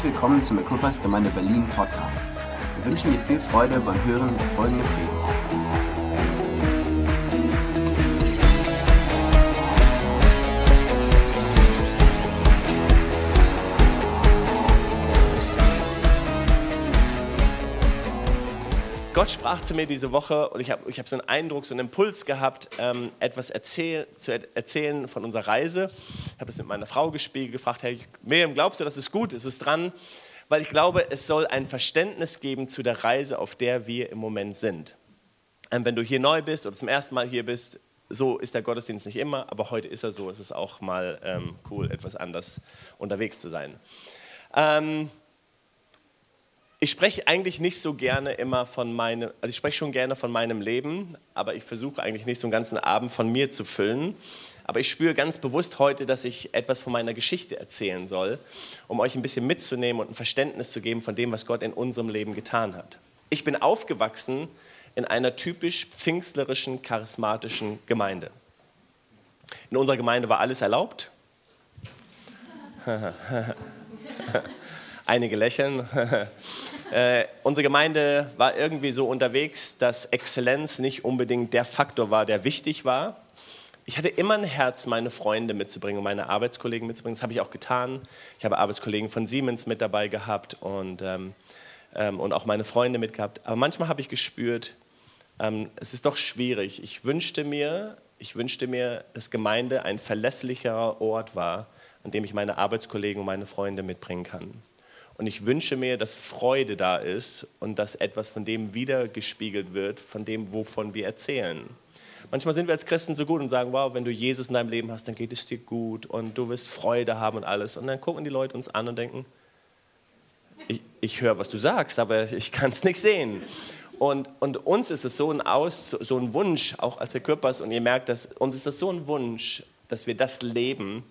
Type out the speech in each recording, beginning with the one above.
Herzlich willkommen zum Equippers Gemeinde Berlin Podcast. Wir wünschen dir viel Freude beim Hören der folgenden Predigt. Gott sprach zu mir diese Woche und ich habe ich hab so einen Eindruck, so einen Impuls gehabt, ähm, etwas erzähl, zu er erzählen von unserer Reise. Ich habe das mit meiner Frau gespiegelt, gefragt, hey, Miriam, glaubst du, das ist gut, ist es dran? Weil ich glaube, es soll ein Verständnis geben zu der Reise, auf der wir im Moment sind. Ähm, wenn du hier neu bist oder zum ersten Mal hier bist, so ist der Gottesdienst nicht immer, aber heute ist er so. Es ist auch mal ähm, cool, etwas anders unterwegs zu sein. Ähm, ich spreche eigentlich nicht so gerne immer von meinem, also ich spreche schon gerne von meinem Leben, aber ich versuche eigentlich nicht so einen ganzen Abend von mir zu füllen. Aber ich spüre ganz bewusst heute, dass ich etwas von meiner Geschichte erzählen soll, um euch ein bisschen mitzunehmen und ein Verständnis zu geben von dem, was Gott in unserem Leben getan hat. Ich bin aufgewachsen in einer typisch pfingstlerischen, charismatischen Gemeinde. In unserer Gemeinde war alles erlaubt. Einige lächeln. äh, unsere Gemeinde war irgendwie so unterwegs, dass Exzellenz nicht unbedingt der Faktor war, der wichtig war. Ich hatte immer ein Herz, meine Freunde mitzubringen und meine Arbeitskollegen mitzubringen. Das habe ich auch getan. Ich habe Arbeitskollegen von Siemens mit dabei gehabt und, ähm, ähm, und auch meine Freunde mitgehabt. Aber manchmal habe ich gespürt, ähm, es ist doch schwierig. Ich wünschte mir, ich wünschte mir, dass Gemeinde ein verlässlicherer Ort war, an dem ich meine Arbeitskollegen und meine Freunde mitbringen kann. Und ich wünsche mir, dass Freude da ist und dass etwas von dem wiedergespiegelt wird, von dem, wovon wir erzählen. Manchmal sind wir als Christen so gut und sagen, wow, wenn du Jesus in deinem Leben hast, dann geht es dir gut und du wirst Freude haben und alles. Und dann gucken die Leute uns an und denken, ich, ich höre, was du sagst, aber ich kann es nicht sehen. Und, und, uns ist es so ein, Aus, so ein Wunsch, auch als Herr Körpers, und ihr merkt, dass uns ist das so ein Wunsch, dass wir das leben,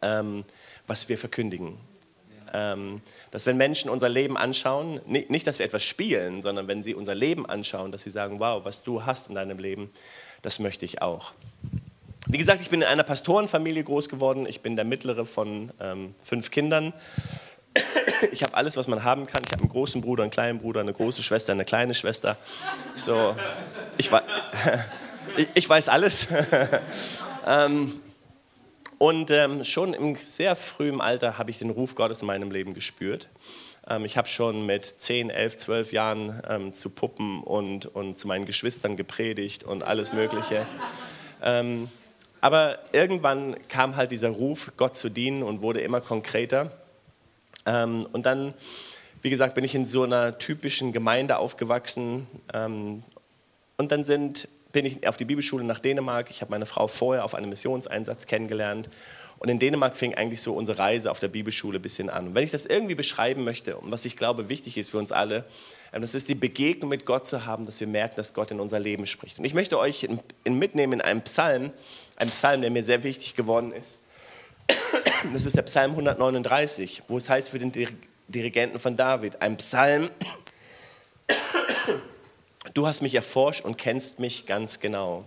ähm, was wir verkündigen. Ähm, dass wenn Menschen unser Leben anschauen, nicht, dass wir etwas spielen, sondern wenn sie unser Leben anschauen, dass sie sagen, wow, was du hast in deinem Leben, das möchte ich auch. Wie gesagt, ich bin in einer Pastorenfamilie groß geworden. Ich bin der mittlere von ähm, fünf Kindern. Ich habe alles, was man haben kann. Ich habe einen großen Bruder, einen kleinen Bruder, eine große Schwester, eine kleine Schwester. So, ich, ich, ich weiß alles. ähm, und ähm, schon im sehr frühen Alter habe ich den Ruf Gottes in meinem Leben gespürt. Ähm, ich habe schon mit 10, 11, 12 Jahren ähm, zu Puppen und, und zu meinen Geschwistern gepredigt und alles Mögliche. Ähm, aber irgendwann kam halt dieser Ruf, Gott zu dienen und wurde immer konkreter. Ähm, und dann, wie gesagt, bin ich in so einer typischen Gemeinde aufgewachsen. Ähm, und dann sind bin ich auf die Bibelschule nach Dänemark. Ich habe meine Frau vorher auf einem Missionseinsatz kennengelernt. Und in Dänemark fing eigentlich so unsere Reise auf der Bibelschule ein bisschen an. Und wenn ich das irgendwie beschreiben möchte, und was ich glaube wichtig ist für uns alle, das ist die Begegnung mit Gott zu haben, dass wir merken, dass Gott in unser Leben spricht. Und ich möchte euch mitnehmen in einen Psalm, einen Psalm, der mir sehr wichtig geworden ist. Das ist der Psalm 139, wo es heißt für den Dirigenten von David, ein Psalm, Du hast mich erforscht und kennst mich ganz genau.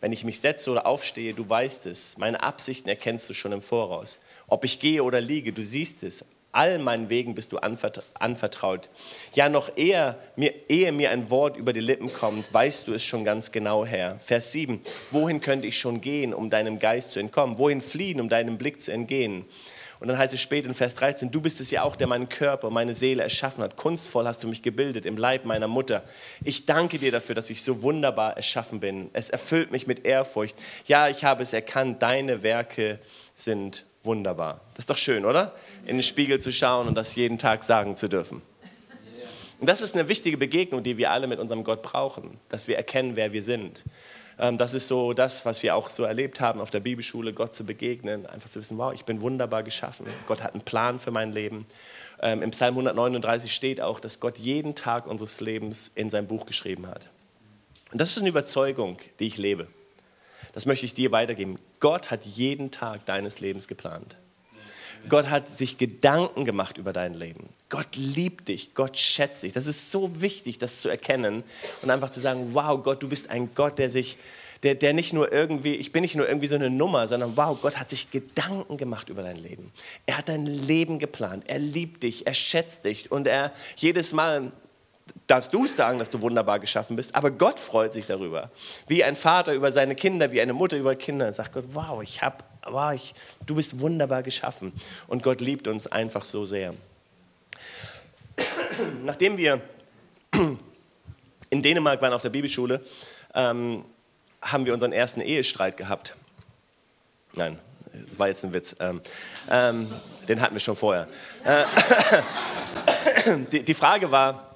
Wenn ich mich setze oder aufstehe, du weißt es. Meine Absichten erkennst du schon im Voraus. Ob ich gehe oder liege, du siehst es. All meinen Wegen bist du anvertraut. Ja, noch eher, mir, ehe mir ein Wort über die Lippen kommt, weißt du es schon ganz genau, Herr. Vers 7. Wohin könnte ich schon gehen, um deinem Geist zu entkommen? Wohin fliehen, um deinem Blick zu entgehen? Und dann heißt es später in Vers 13, du bist es ja auch, der meinen Körper, meine Seele erschaffen hat. Kunstvoll hast du mich gebildet im Leib meiner Mutter. Ich danke dir dafür, dass ich so wunderbar erschaffen bin. Es erfüllt mich mit Ehrfurcht. Ja, ich habe es erkannt, deine Werke sind wunderbar. Das ist doch schön, oder? In den Spiegel zu schauen und das jeden Tag sagen zu dürfen. Und das ist eine wichtige Begegnung, die wir alle mit unserem Gott brauchen, dass wir erkennen, wer wir sind. Ähm, das ist so das, was wir auch so erlebt haben auf der Bibelschule, Gott zu begegnen, einfach zu wissen, wow, ich bin wunderbar geschaffen. Gott hat einen Plan für mein Leben. Ähm, Im Psalm 139 steht auch, dass Gott jeden Tag unseres Lebens in sein Buch geschrieben hat. Und das ist eine Überzeugung, die ich lebe. Das möchte ich dir weitergeben. Gott hat jeden Tag deines Lebens geplant. Gott hat sich Gedanken gemacht über dein Leben. Gott liebt dich, Gott schätzt dich. Das ist so wichtig, das zu erkennen und einfach zu sagen, wow, Gott, du bist ein Gott, der sich, der, der nicht nur irgendwie, ich bin nicht nur irgendwie so eine Nummer, sondern wow, Gott hat sich Gedanken gemacht über dein Leben. Er hat dein Leben geplant. Er liebt dich, er schätzt dich und er jedes Mal darfst du sagen, dass du wunderbar geschaffen bist, aber Gott freut sich darüber. Wie ein Vater über seine Kinder, wie eine Mutter über Kinder, sagt Gott, wow, ich hab, wow, ich, du bist wunderbar geschaffen. Und Gott liebt uns einfach so sehr. Nachdem wir in Dänemark waren auf der Bibelschule, ähm, haben wir unseren ersten Ehestreit gehabt. Nein, das war jetzt ein Witz. Ähm, ähm, den hatten wir schon vorher. Äh, die, die, Frage war,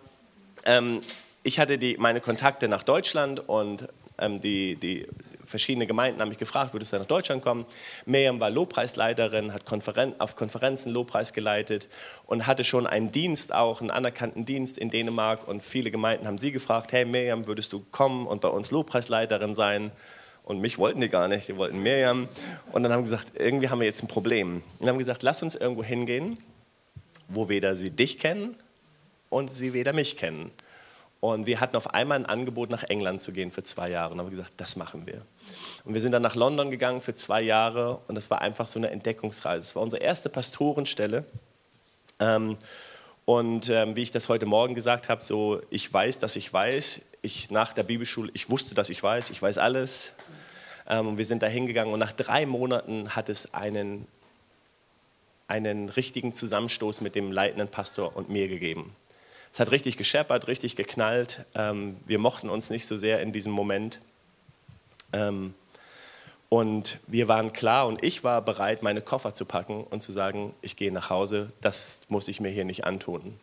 ähm, ich hatte die, meine Kontakte nach Deutschland und ähm, die, die verschiedene Gemeinden haben mich gefragt, würdest du nach Deutschland kommen? Miriam war Lobpreisleiterin, hat Konferen auf Konferenzen Lobpreis geleitet und hatte schon einen Dienst, auch einen anerkannten Dienst in Dänemark. Und viele Gemeinden haben sie gefragt, hey Miriam, würdest du kommen und bei uns Lobpreisleiterin sein? Und mich wollten die gar nicht, die wollten Miriam. Und dann haben gesagt, irgendwie haben wir jetzt ein Problem. Und haben gesagt, lass uns irgendwo hingehen, wo weder sie dich kennen und sie weder mich kennen. Und wir hatten auf einmal ein Angebot, nach England zu gehen für zwei Jahre. Und haben gesagt, das machen wir. Und wir sind dann nach London gegangen für zwei Jahre. Und das war einfach so eine Entdeckungsreise. Es war unsere erste Pastorenstelle. Ähm, und ähm, wie ich das heute Morgen gesagt habe, so ich weiß, dass ich weiß. Ich nach der Bibelschule, ich wusste, dass ich weiß. Ich weiß alles. Ähm, und wir sind da hingegangen. Und nach drei Monaten hat es einen, einen richtigen Zusammenstoß mit dem leitenden Pastor und mir gegeben. Es hat richtig gescheppert, richtig geknallt. Ähm, wir mochten uns nicht so sehr in diesem Moment. Ähm, und wir waren klar und ich war bereit, meine Koffer zu packen und zu sagen, ich gehe nach Hause, das muss ich mir hier nicht antun.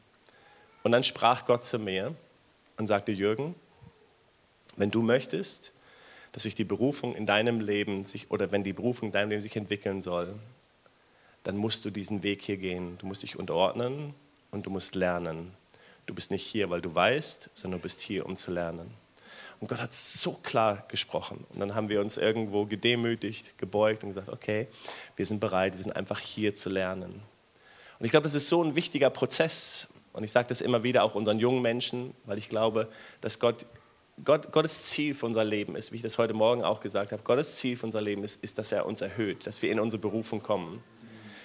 Und dann sprach Gott zu mir und sagte, Jürgen, wenn du möchtest, dass sich die Berufung in deinem Leben sich, oder wenn die Berufung in deinem Leben sich entwickeln soll, dann musst du diesen Weg hier gehen. Du musst dich unterordnen und du musst lernen. Du bist nicht hier, weil du weißt, sondern du bist hier, um zu lernen. Und Gott hat so klar gesprochen. Und dann haben wir uns irgendwo gedemütigt, gebeugt und gesagt, okay, wir sind bereit, wir sind einfach hier zu lernen. Und ich glaube, das ist so ein wichtiger Prozess. Und ich sage das immer wieder auch unseren jungen Menschen, weil ich glaube, dass Gott, Gott, Gottes Ziel für unser Leben ist, wie ich das heute Morgen auch gesagt habe, Gottes Ziel für unser Leben ist, ist, dass er uns erhöht, dass wir in unsere Berufung kommen.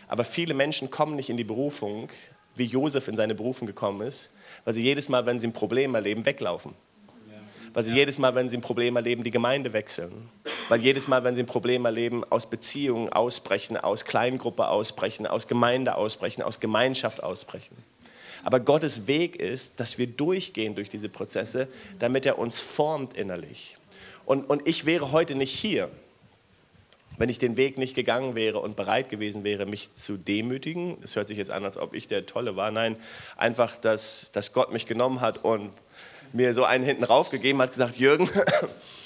Aber viele Menschen kommen nicht in die Berufung, wie Josef in seine Berufung gekommen ist, weil sie jedes Mal, wenn sie ein Problem erleben, weglaufen. Weil sie jedes Mal, wenn sie ein Problem erleben, die Gemeinde wechseln. Weil jedes Mal, wenn sie ein Problem erleben, aus Beziehungen ausbrechen, aus Kleingruppe ausbrechen, aus Gemeinde ausbrechen, aus Gemeinschaft ausbrechen. Aber Gottes Weg ist, dass wir durchgehen durch diese Prozesse, damit er uns formt innerlich. Und, und ich wäre heute nicht hier, wenn ich den Weg nicht gegangen wäre und bereit gewesen wäre, mich zu demütigen, es hört sich jetzt an, als ob ich der Tolle war, nein, einfach, dass, dass Gott mich genommen hat und mir so einen hinten raufgegeben hat, gesagt, Jürgen,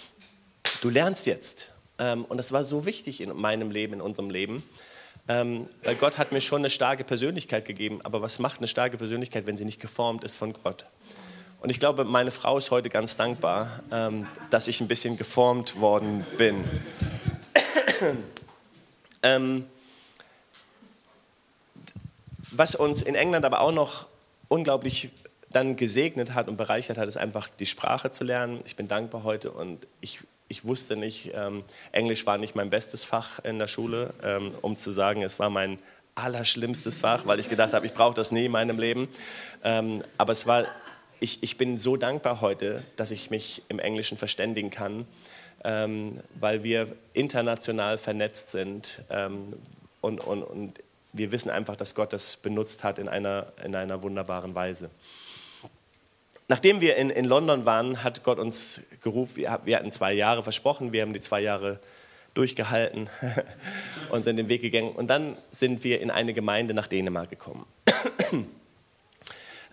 du lernst jetzt. Ähm, und das war so wichtig in meinem Leben, in unserem Leben, ähm, weil Gott hat mir schon eine starke Persönlichkeit gegeben, aber was macht eine starke Persönlichkeit, wenn sie nicht geformt ist von Gott? Und ich glaube, meine Frau ist heute ganz dankbar, ähm, dass ich ein bisschen geformt worden bin. ähm, was uns in England aber auch noch unglaublich dann gesegnet hat und bereichert hat, ist einfach die Sprache zu lernen. Ich bin dankbar heute und ich, ich wusste nicht, ähm, Englisch war nicht mein bestes Fach in der Schule, ähm, um zu sagen, es war mein allerschlimmstes Fach, weil ich gedacht habe, ich brauche das nie in meinem Leben. Ähm, aber es war, ich, ich bin so dankbar heute, dass ich mich im Englischen verständigen kann ähm, weil wir international vernetzt sind ähm, und, und, und wir wissen einfach, dass Gott das benutzt hat in einer, in einer wunderbaren Weise. Nachdem wir in, in London waren, hat Gott uns gerufen, wir, wir hatten zwei Jahre versprochen, wir haben die zwei Jahre durchgehalten und sind den Weg gegangen. Und dann sind wir in eine Gemeinde nach Dänemark gekommen.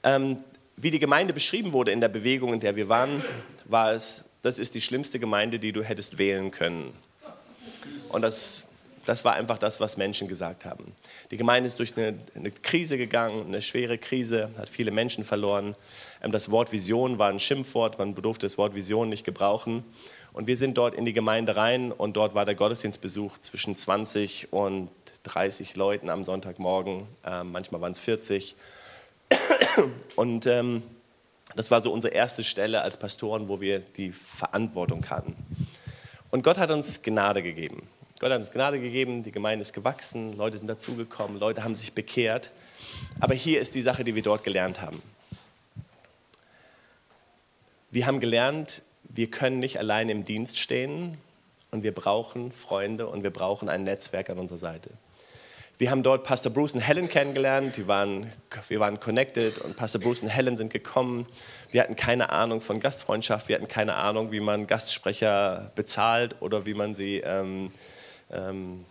ähm, wie die Gemeinde beschrieben wurde in der Bewegung, in der wir waren, war es das ist die schlimmste Gemeinde, die du hättest wählen können. Und das, das war einfach das, was Menschen gesagt haben. Die Gemeinde ist durch eine, eine Krise gegangen, eine schwere Krise, hat viele Menschen verloren. Ähm, das Wort Vision war ein Schimpfwort, man durfte das Wort Vision nicht gebrauchen. Und wir sind dort in die Gemeinde rein und dort war der Gottesdienstbesuch zwischen 20 und 30 Leuten am Sonntagmorgen. Ähm, manchmal waren es 40. Und ähm, das war so unsere erste Stelle als Pastoren, wo wir die Verantwortung hatten. Und Gott hat uns Gnade gegeben. Gott hat uns Gnade gegeben, die Gemeinde ist gewachsen, Leute sind dazugekommen, Leute haben sich bekehrt. Aber hier ist die Sache, die wir dort gelernt haben. Wir haben gelernt, wir können nicht allein im Dienst stehen und wir brauchen Freunde und wir brauchen ein Netzwerk an unserer Seite. Wir haben dort Pastor Bruce und Helen kennengelernt, die waren, wir waren connected und Pastor Bruce und Helen sind gekommen. Wir hatten keine Ahnung von Gastfreundschaft, wir hatten keine Ahnung, wie man Gastsprecher bezahlt oder wie man sie ähm, ähm,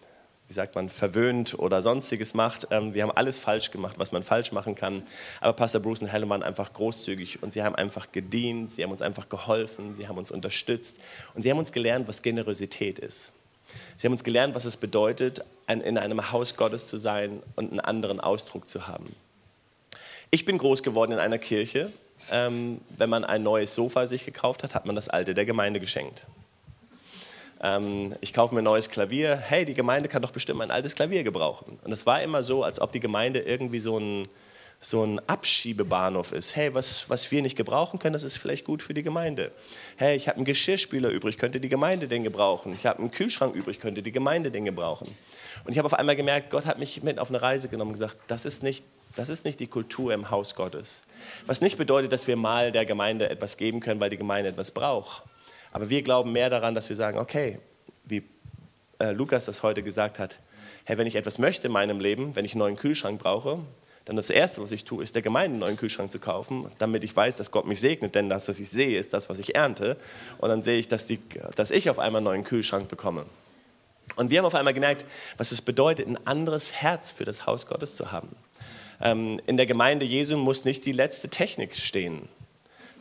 wie sagt man, verwöhnt oder sonstiges macht. Ähm, wir haben alles falsch gemacht, was man falsch machen kann. Aber Pastor Bruce und Helen waren einfach großzügig und sie haben einfach gedient, sie haben uns einfach geholfen, sie haben uns unterstützt und sie haben uns gelernt, was Generosität ist. Sie haben uns gelernt, was es bedeutet, in einem Haus Gottes zu sein und einen anderen Ausdruck zu haben. Ich bin groß geworden in einer Kirche. Ähm, wenn man ein neues Sofa sich gekauft hat, hat man das alte der Gemeinde geschenkt ähm, ich kaufe mir ein neues Klavier, hey, die Gemeinde kann doch bestimmt mein altes Klavier gebrauchen. Und es war immer so, als ob die Gemeinde irgendwie so ein, so ein Abschiebebahnhof ist. Hey, was, was wir nicht gebrauchen können, das ist vielleicht gut für die Gemeinde. Hey, ich habe einen Geschirrspüler übrig, könnte die Gemeinde den gebrauchen. Ich habe einen Kühlschrank übrig, könnte die Gemeinde den gebrauchen. Und ich habe auf einmal gemerkt, Gott hat mich mit auf eine Reise genommen und gesagt, das ist nicht das ist nicht die Kultur im Haus Gottes. Was nicht bedeutet, dass wir mal der Gemeinde etwas geben können, weil die Gemeinde etwas braucht. Aber wir glauben mehr daran, dass wir sagen, okay, wie äh, Lukas das heute gesagt hat, hey, wenn ich etwas möchte in meinem Leben, wenn ich einen neuen Kühlschrank brauche, dann das Erste, was ich tue, ist der Gemeinde einen neuen Kühlschrank zu kaufen, damit ich weiß, dass Gott mich segnet, denn das, was ich sehe, ist das, was ich ernte. Und dann sehe ich, dass, die, dass ich auf einmal einen neuen Kühlschrank bekomme. Und wir haben auf einmal gemerkt, was es bedeutet, ein anderes Herz für das Haus Gottes zu haben. Ähm, in der Gemeinde Jesu muss nicht die letzte Technik stehen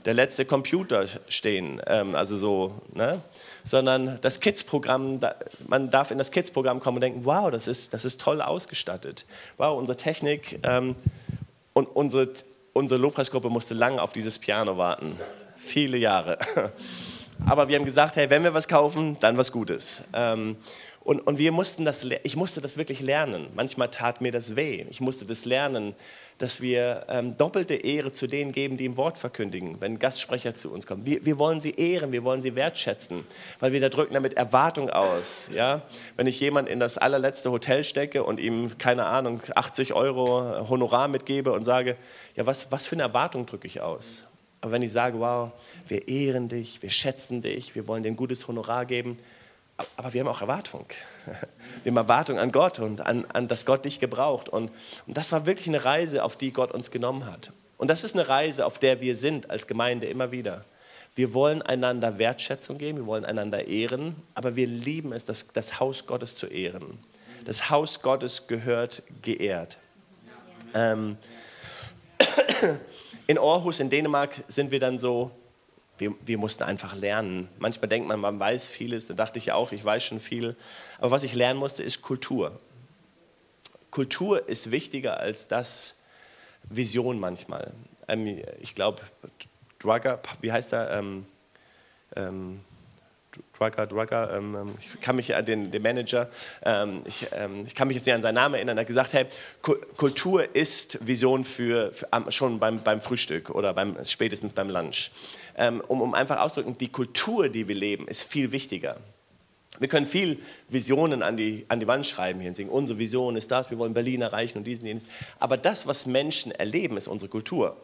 der letzte Computer stehen, ähm, also so, ne? sondern das Kids-Programm, man darf in das Kids-Programm kommen und denken, wow, das ist, das ist toll ausgestattet. Wow, unsere Technik ähm, und unsere, unsere Lobpreisgruppe musste lange auf dieses Piano warten, viele Jahre. Aber wir haben gesagt, hey, wenn wir was kaufen, dann was Gutes. Ähm, und, und wir mussten das, ich musste das wirklich lernen. Manchmal tat mir das weh. Ich musste das lernen, dass wir ähm, doppelte Ehre zu denen geben, die im Wort verkündigen, wenn Gastsprecher zu uns kommen. Wir, wir wollen sie ehren, wir wollen sie wertschätzen, weil wir da drücken damit Erwartung aus. Ja? Wenn ich jemand in das allerletzte Hotel stecke und ihm, keine Ahnung, 80 Euro Honorar mitgebe und sage, ja, was, was für eine Erwartung drücke ich aus? Aber wenn ich sage, wow, wir ehren dich, wir schätzen dich, wir wollen dir ein gutes Honorar geben, aber wir haben auch Erwartung. Wir haben Erwartung an Gott und an, an dass Gott dich gebraucht. Und, und das war wirklich eine Reise, auf die Gott uns genommen hat. Und das ist eine Reise, auf der wir sind als Gemeinde immer wieder. Wir wollen einander Wertschätzung geben, wir wollen einander ehren, aber wir lieben es, das, das Haus Gottes zu ehren. Das Haus Gottes gehört geehrt. Ähm, in Aarhus in Dänemark sind wir dann so wir, wir, mussten einfach lernen. Manchmal denkt man, man weiß vieles, da dachte ich ja auch, ich weiß schon viel. Aber was ich lernen musste, ist Kultur. Kultur ist wichtiger als das Vision manchmal. Ähm, ich glaube, Drugger, wie heißt er? Ähm, ähm, Drugger, Drugger, ähm, ähm, ich kann mich an den, den Manager, ähm, ich, ähm, ich, kann mich jetzt nicht an seinen Namen erinnern, er hat gesagt, hey, Kultur ist Vision für, für schon beim, beim, Frühstück oder beim, spätestens beim Lunch. Ähm, um, um einfach auszudrücken, die Kultur, die wir leben, ist viel wichtiger. Wir können viel Visionen an die, an die Wand schreiben hier und sagen, unsere Vision ist das, wir wollen Berlin erreichen und diesen, jenes. Aber das, was Menschen erleben, ist unsere Kultur.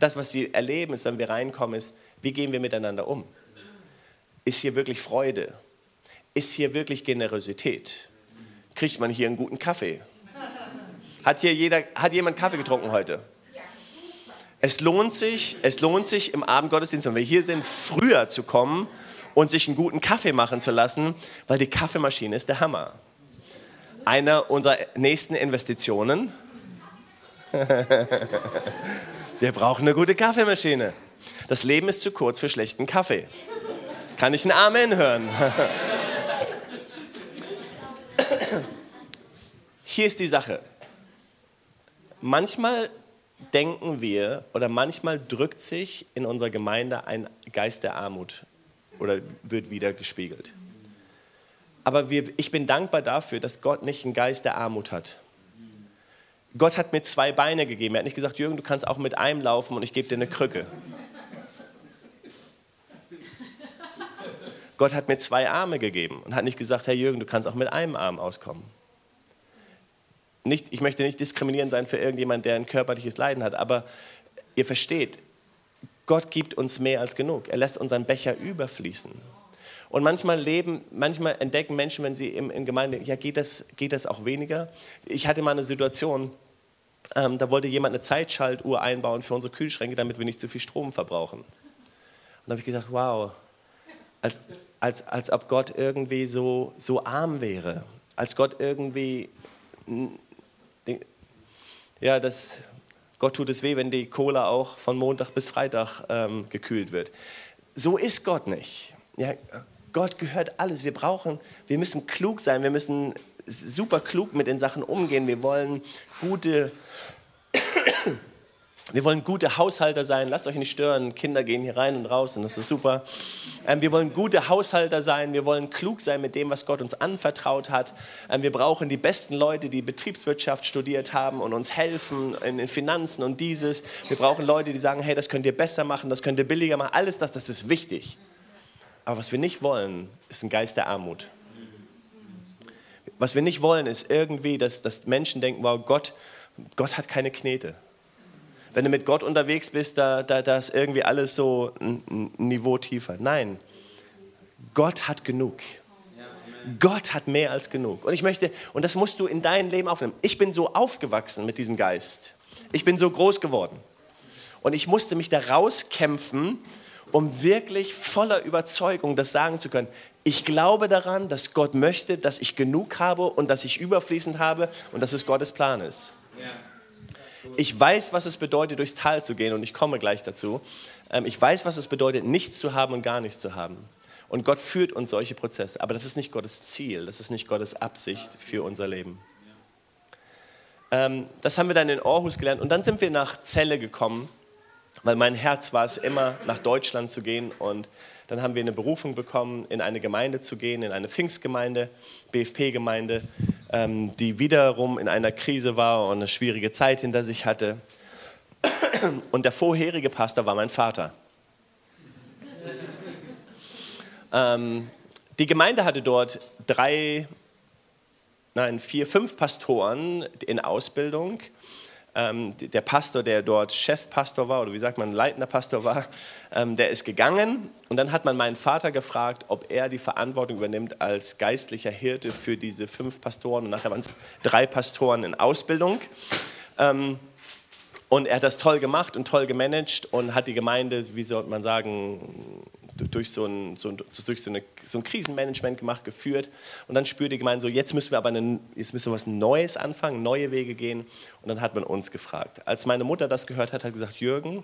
Das, was sie erleben, ist, wenn wir reinkommen, ist, wie gehen wir miteinander um? Ist hier wirklich Freude? Ist hier wirklich Generosität? Kriegt man hier einen guten Kaffee? Hat hier jeder, hat jemand Kaffee getrunken heute? Es lohnt sich, es lohnt sich im Abendgottesdienst, wenn wir hier sind, früher zu kommen und sich einen guten Kaffee machen zu lassen, weil die Kaffeemaschine ist der Hammer. Eine unserer nächsten Investitionen. wir brauchen eine gute Kaffeemaschine. Das Leben ist zu kurz für schlechten Kaffee. Kann ich ein Amen hören? Hier ist die Sache. Manchmal denken wir oder manchmal drückt sich in unserer Gemeinde ein Geist der Armut oder wird wieder gespiegelt. Aber wir, ich bin dankbar dafür, dass Gott nicht einen Geist der Armut hat. Gott hat mir zwei Beine gegeben. Er hat nicht gesagt, Jürgen, du kannst auch mit einem laufen und ich gebe dir eine Krücke. Gott hat mir zwei Arme gegeben und hat nicht gesagt, Herr Jürgen, du kannst auch mit einem Arm auskommen. Nicht, ich möchte nicht diskriminierend sein für irgendjemand, der ein körperliches Leiden hat, aber ihr versteht, Gott gibt uns mehr als genug. Er lässt unseren Becher überfließen. Und manchmal leben, manchmal entdecken Menschen, wenn sie in, in Gemeinde, ja, geht das, geht das auch weniger? Ich hatte mal eine Situation, ähm, da wollte jemand eine Zeitschaltuhr einbauen für unsere Kühlschränke, damit wir nicht zu viel Strom verbrauchen. Und da habe ich gedacht, wow, als, als, als ob Gott irgendwie so, so arm wäre, als Gott irgendwie, ja, das, Gott tut es weh, wenn die Cola auch von Montag bis Freitag ähm, gekühlt wird. So ist Gott nicht. Ja, Gott gehört alles. Wir brauchen, wir müssen klug sein, wir müssen super klug mit den Sachen umgehen. Wir wollen gute, wir wollen gute Haushalter sein. Lasst euch nicht stören. Kinder gehen hier rein und raus und das ist super. Ähm, wir wollen gute Haushalter sein. Wir wollen klug sein mit dem, was Gott uns anvertraut hat. Ähm, wir brauchen die besten Leute, die Betriebswirtschaft studiert haben und uns helfen in den Finanzen und dieses. Wir brauchen Leute, die sagen, hey, das könnt ihr besser machen, das könnt ihr billiger machen. Alles das, das ist wichtig. Aber was wir nicht wollen, ist ein Geist der Armut. Was wir nicht wollen, ist irgendwie, dass, dass Menschen denken, wow, Gott, Gott hat keine Knete. Wenn du mit Gott unterwegs bist, da, da, da ist irgendwie alles so ein, Niveau tiefer. Nein, Gott hat genug. Gott hat mehr als genug. Und ich möchte, und das musst du in dein Leben aufnehmen. Ich bin so aufgewachsen mit diesem Geist. Ich bin so groß geworden. Und ich musste mich da rauskämpfen, um wirklich voller Überzeugung das sagen zu können. Ich glaube daran, dass Gott möchte, dass ich genug habe und dass ich überfließend habe und dass es Gottes Plan ist. Ich weiß, was es bedeutet, durchs Tal zu gehen und ich komme gleich dazu. Ähm, ich weiß, was es bedeutet, nichts zu haben und gar nichts zu haben. Und Gott führt uns solche Prozesse. Aber das ist nicht Gottes Ziel, das ist nicht Gottes Absicht für unser Leben. Ähm, das haben wir dann in Aarhus gelernt. Und dann sind wir nach Celle gekommen weil mein Herz war es immer, nach Deutschland zu gehen. Und dann haben wir eine Berufung bekommen, in eine Gemeinde zu gehen, in eine Pfingstgemeinde, BFP-Gemeinde, ähm, die wiederum in einer Krise war und eine schwierige Zeit hinter sich hatte. Und der vorherige Pastor war mein Vater. Ähm, die Gemeinde hatte dort drei, nein, vier, fünf Pastoren in Ausbildung ähm, der Pastor, der dort Chefpastor war oder wie sagt man, leitender Pastor war, ähm, der ist gegangen und dann hat man meinen Vater gefragt, ob er die Verantwortung übernimmt als geistlicher Hirte für diese fünf Pastoren und nachher waren es drei Pastoren in Ausbildung. Ähm, und er hat das toll gemacht und toll gemanagt und hat die Gemeinde, wie sollte man sagen, durch so ein, so, durch so, eine, so ein Krisenmanagement gemacht, geführt. Und dann spürte die Gemeinde so, jetzt müssen wir aber eine, jetzt müssen wir was Neues anfangen, neue Wege gehen. Und dann hat man uns gefragt. Als meine Mutter das gehört hat, hat gesagt, Jürgen,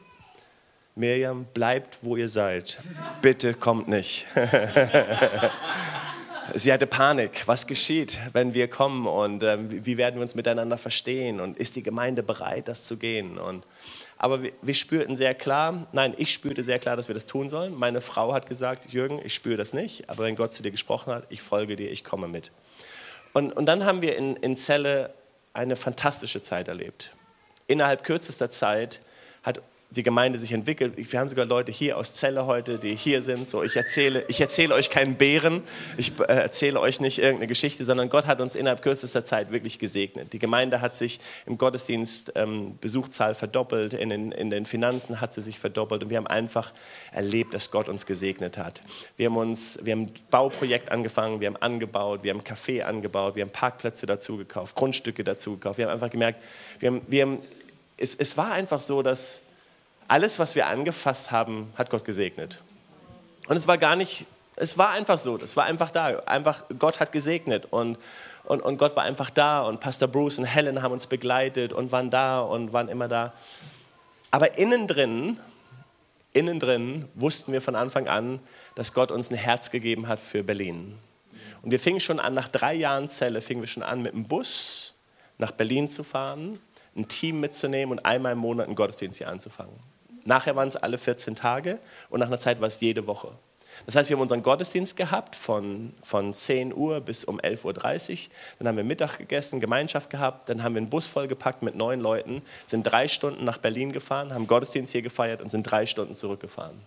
Miriam, bleibt, wo ihr seid. Bitte kommt nicht. Sie hatte Panik. Was geschieht, wenn wir kommen und äh, wie werden wir uns miteinander verstehen und ist die Gemeinde bereit, das zu gehen? Und, aber wir, wir, spürten sehr klar, nein, ich spürte sehr klar, dass wir das tun sollen. Meine Frau hat gesagt, Jürgen, ich spüre das nicht, aber wenn Gott zu dir gesprochen hat, ich folge dir, ich komme mit. Und, und dann haben wir in, in Celle eine fantastische Zeit erlebt. Innerhalb kürzester Zeit hat die Gemeinde sich entwickelt. Wir haben sogar Leute hier aus Celle heute, die hier sind. So, ich erzähle, ich erzähle euch keinen Bären, ich äh, erzähle euch nicht irgendeine Geschichte, sondern Gott hat uns innerhalb kürzester Zeit wirklich gesegnet. Die Gemeinde hat sich im Gottesdienst ähm, Besuchzahl verdoppelt, in den, in den Finanzen hat sie sich verdoppelt und wir haben einfach erlebt, dass Gott uns gesegnet hat. Wir haben uns, wir haben ein Bauprojekt angefangen, wir haben angebaut, wir haben Café angebaut, wir haben Parkplätze dazu gekauft, Grundstücke dazu gekauft. Wir haben einfach gemerkt, wir haben, wir haben, es, es war einfach so, dass alles, was wir angefasst haben, hat Gott gesegnet. Und es war gar nicht, es war einfach so, es war einfach da. Einfach, Gott hat gesegnet und, und, und Gott war einfach da und Pastor Bruce und Helen haben uns begleitet und waren da und waren immer da. Aber innen drin, innen drin wussten wir von Anfang an, dass Gott uns ein Herz gegeben hat für Berlin. Und wir fingen schon an, nach drei Jahren Zelle, fingen wir schon an, mit dem Bus nach Berlin zu fahren, ein Team mitzunehmen und einmal im Monat einen Gottesdienst hier anzufangen. Nachher waren es alle 14 Tage und nach einer Zeit war es jede Woche. Das heißt, wir haben unseren Gottesdienst gehabt von, von 10 Uhr bis um 11.30 Uhr. Dann haben wir Mittag gegessen, Gemeinschaft gehabt. Dann haben wir einen Bus vollgepackt mit neun Leuten, sind drei Stunden nach Berlin gefahren, haben Gottesdienst hier gefeiert und sind drei Stunden zurückgefahren.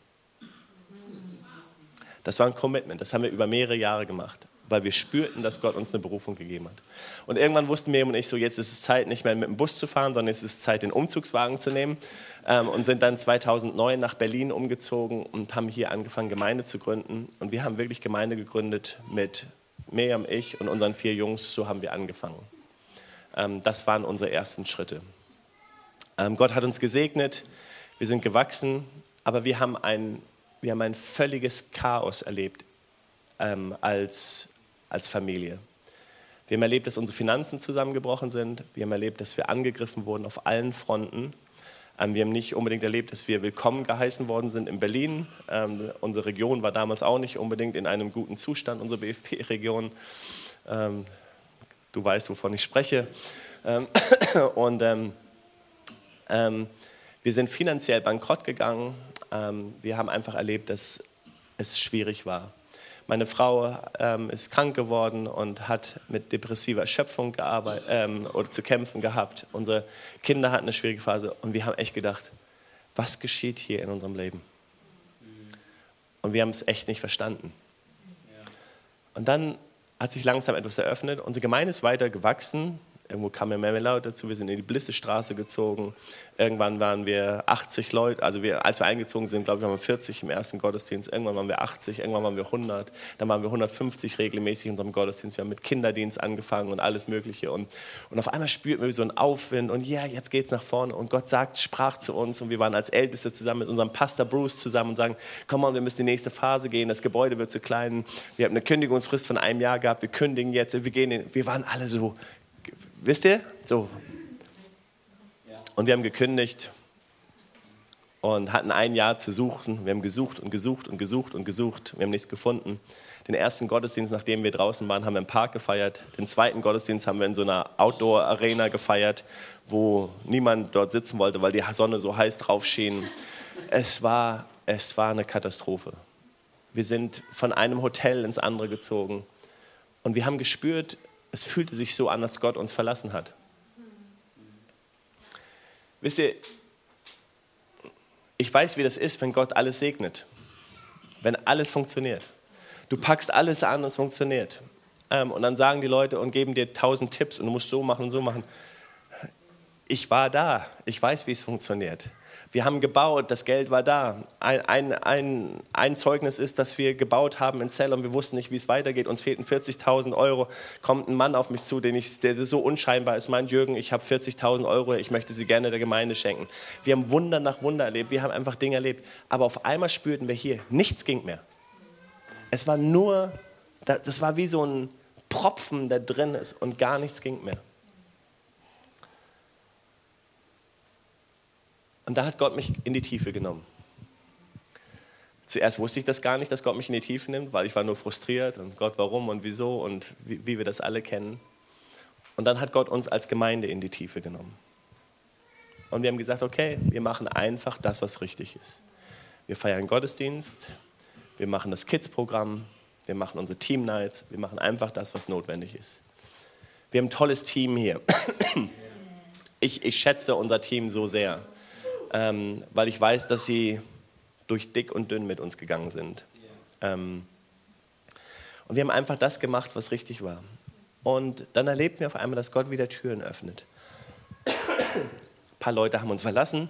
Das war ein Commitment, das haben wir über mehrere Jahre gemacht, weil wir spürten, dass Gott uns eine Berufung gegeben hat. Und irgendwann wussten Miriam und ich so, jetzt ist es Zeit, nicht mehr mit dem Bus zu fahren, sondern es ist Zeit, den Umzugswagen zu nehmen ähm, und sind dann 2009 nach Berlin umgezogen und haben hier angefangen, Gemeinde zu gründen. Und wir haben wirklich Gemeinde gegründet mit Miriam, ich und unseren vier Jungs, so haben wir angefangen. Ähm, das waren unsere ersten Schritte. Ähm, Gott hat uns gesegnet, wir sind gewachsen, aber wir haben ein, wir haben ein völliges Chaos erlebt ähm, als, als Familie. Wir haben erlebt, dass unsere Finanzen zusammengebrochen sind. Wir haben erlebt, dass wir angegriffen wurden auf allen Fronten. Ähm, wir haben nicht unbedingt erlebt, dass wir willkommen geheißen worden sind in Berlin. Ähm, unsere Region war damals auch nicht unbedingt in einem guten Zustand, unsere BFP-Region. Ähm, du weißt, wovon ich spreche. Ähm, und ähm, ähm, wir sind finanziell bankrott gegangen. Wir haben einfach erlebt, dass es schwierig war. Meine Frau ähm, ist krank geworden und hat mit depressiver Erschöpfung ähm, oder zu kämpfen gehabt. Unsere Kinder hatten eine schwierige Phase und wir haben echt gedacht, was geschieht hier in unserem Leben? Und wir haben es echt nicht verstanden. Und dann hat sich langsam etwas eröffnet. Unsere Gemeinde ist weiter gewachsen. Irgendwo kam ja mehr Leute dazu. Wir sind in die Blissestraße gezogen. Irgendwann waren wir 80 Leute. Also wir, als wir eingezogen sind, glaube ich, waren wir 40 im ersten Gottesdienst. Irgendwann waren wir 80, irgendwann waren wir 100. Dann waren wir 150 regelmäßig in unserem Gottesdienst. Wir haben mit Kinderdienst angefangen und alles Mögliche. Und, und auf einmal spürten wir so einen Aufwind. Und ja, jetzt geht es nach vorne. Und Gott sagt, sprach zu uns. Und wir waren als Älteste zusammen mit unserem Pastor Bruce zusammen und sagen, komm mal, wir müssen in die nächste Phase gehen. Das Gebäude wird zu klein. Wir haben eine Kündigungsfrist von einem Jahr gehabt. Wir kündigen jetzt. Wir, gehen in, wir waren alle so Wisst ihr? So. Und wir haben gekündigt und hatten ein Jahr zu suchen. Wir haben gesucht und gesucht und gesucht und gesucht. Wir haben nichts gefunden. Den ersten Gottesdienst, nachdem wir draußen waren, haben wir im Park gefeiert. Den zweiten Gottesdienst haben wir in so einer Outdoor-Arena gefeiert, wo niemand dort sitzen wollte, weil die Sonne so heiß drauf schien. Es war, es war eine Katastrophe. Wir sind von einem Hotel ins andere gezogen und wir haben gespürt, es fühlte sich so an, als Gott uns verlassen hat. Wisst ihr, ich weiß, wie das ist, wenn Gott alles segnet, wenn alles funktioniert. Du packst alles an und es funktioniert. Ähm, und dann sagen die Leute und geben dir tausend Tipps und du musst so machen und so machen. Ich war da, ich weiß, wie es funktioniert. Wir haben gebaut, das Geld war da. Ein, ein, ein, ein Zeugnis ist, dass wir gebaut haben in Zell und wir wussten nicht, wie es weitergeht. Uns fehlten 40.000 Euro. Kommt ein Mann auf mich zu, den ich, der so unscheinbar ist. Mein Jürgen, ich habe 40.000 Euro, ich möchte sie gerne der Gemeinde schenken. Wir haben Wunder nach Wunder erlebt, wir haben einfach Dinge erlebt. Aber auf einmal spürten wir hier, nichts ging mehr. Es war nur, das war wie so ein Propfen, der drin ist und gar nichts ging mehr. Und da hat Gott mich in die Tiefe genommen. Zuerst wusste ich das gar nicht, dass Gott mich in die Tiefe nimmt, weil ich war nur frustriert und Gott, warum und wieso und wie, wie wir das alle kennen. Und dann hat Gott uns als Gemeinde in die Tiefe genommen. Und wir haben gesagt, okay, wir machen einfach das, was richtig ist. Wir feiern Gottesdienst, wir machen das Kids-Programm, wir machen unsere Team-Nights, wir machen einfach das, was notwendig ist. Wir haben ein tolles Team hier. Ich, ich schätze unser Team so sehr ähm, weil ich weiß, dass sie durch dick und dünn mit uns gegangen sind. Ähm, und wir haben einfach das gemacht, was richtig war. Und dann erlebten wir auf einmal, dass Gott wieder Türen öffnet. Ein paar Leute haben uns verlassen,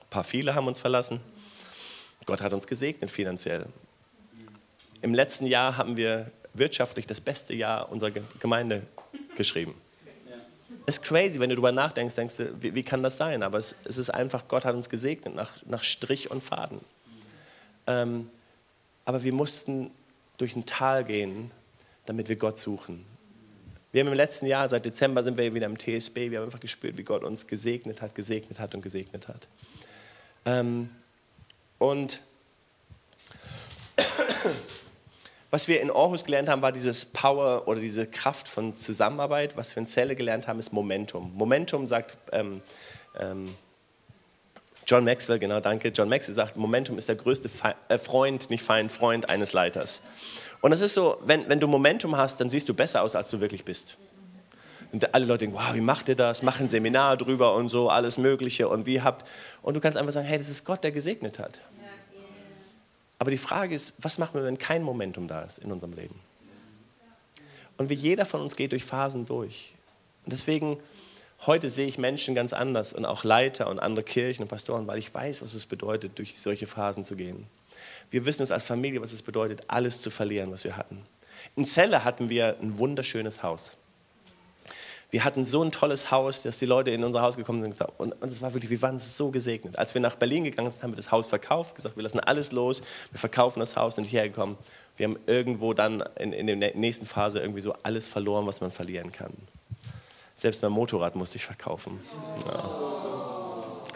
ein paar viele haben uns verlassen. Gott hat uns gesegnet finanziell. Im letzten Jahr haben wir wirtschaftlich das beste Jahr unserer Gemeinde geschrieben ist crazy, wenn du darüber nachdenkst, denkst du, wie, wie kann das sein? Aber es, es, ist einfach, Gott hat uns gesegnet nach, nach Strich und Faden. Ähm, aber wir mussten durch ein Tal gehen, damit wir Gott suchen. Wir haben im letzten Jahr, seit Dezember sind wir wieder im TSB, wir haben einfach gespürt, wie Gott uns gesegnet hat, gesegnet hat und gesegnet hat. Ähm, und was wir in Aarhus gelernt haben, war dieses Power oder diese Kraft von Zusammenarbeit. Was wir in Celle gelernt haben, ist Momentum. Momentum sagt ähm, ähm, John Maxwell, genau, danke. John Maxwell sagt, Momentum ist der größte Fe äh, Freund, nicht Feind, Freund eines Leiters. Und es ist so, wenn, wenn du Momentum hast, dann siehst du besser aus, als du wirklich bist. Und alle Leute denken, wow, wie macht ihr das? Mach ein Seminar drüber und so, alles Mögliche. Und wie habt. Und du kannst einfach sagen, hey, das ist Gott, der gesegnet hat. Aber die Frage ist, was machen wir, wenn kein Momentum da ist in unserem Leben? Und wie jeder von uns geht durch Phasen durch. Und deswegen, heute sehe ich Menschen ganz anders und auch Leiter und andere Kirchen und Pastoren, weil ich weiß, was es bedeutet, durch solche Phasen zu gehen. Wir wissen es als Familie, was es bedeutet, alles zu verlieren, was wir hatten. In Celle hatten wir ein wunderschönes Haus. Wir hatten so ein tolles Haus, dass die Leute in unser Haus gekommen sind und es war wirklich, wir waren so gesegnet. Als wir nach Berlin gegangen sind, haben wir das Haus verkauft, gesagt, wir lassen alles los, wir verkaufen das Haus, sind hierher gekommen. Wir haben irgendwo dann in, in der nächsten Phase irgendwie so alles verloren, was man verlieren kann. Selbst mein Motorrad musste ich verkaufen. Ja.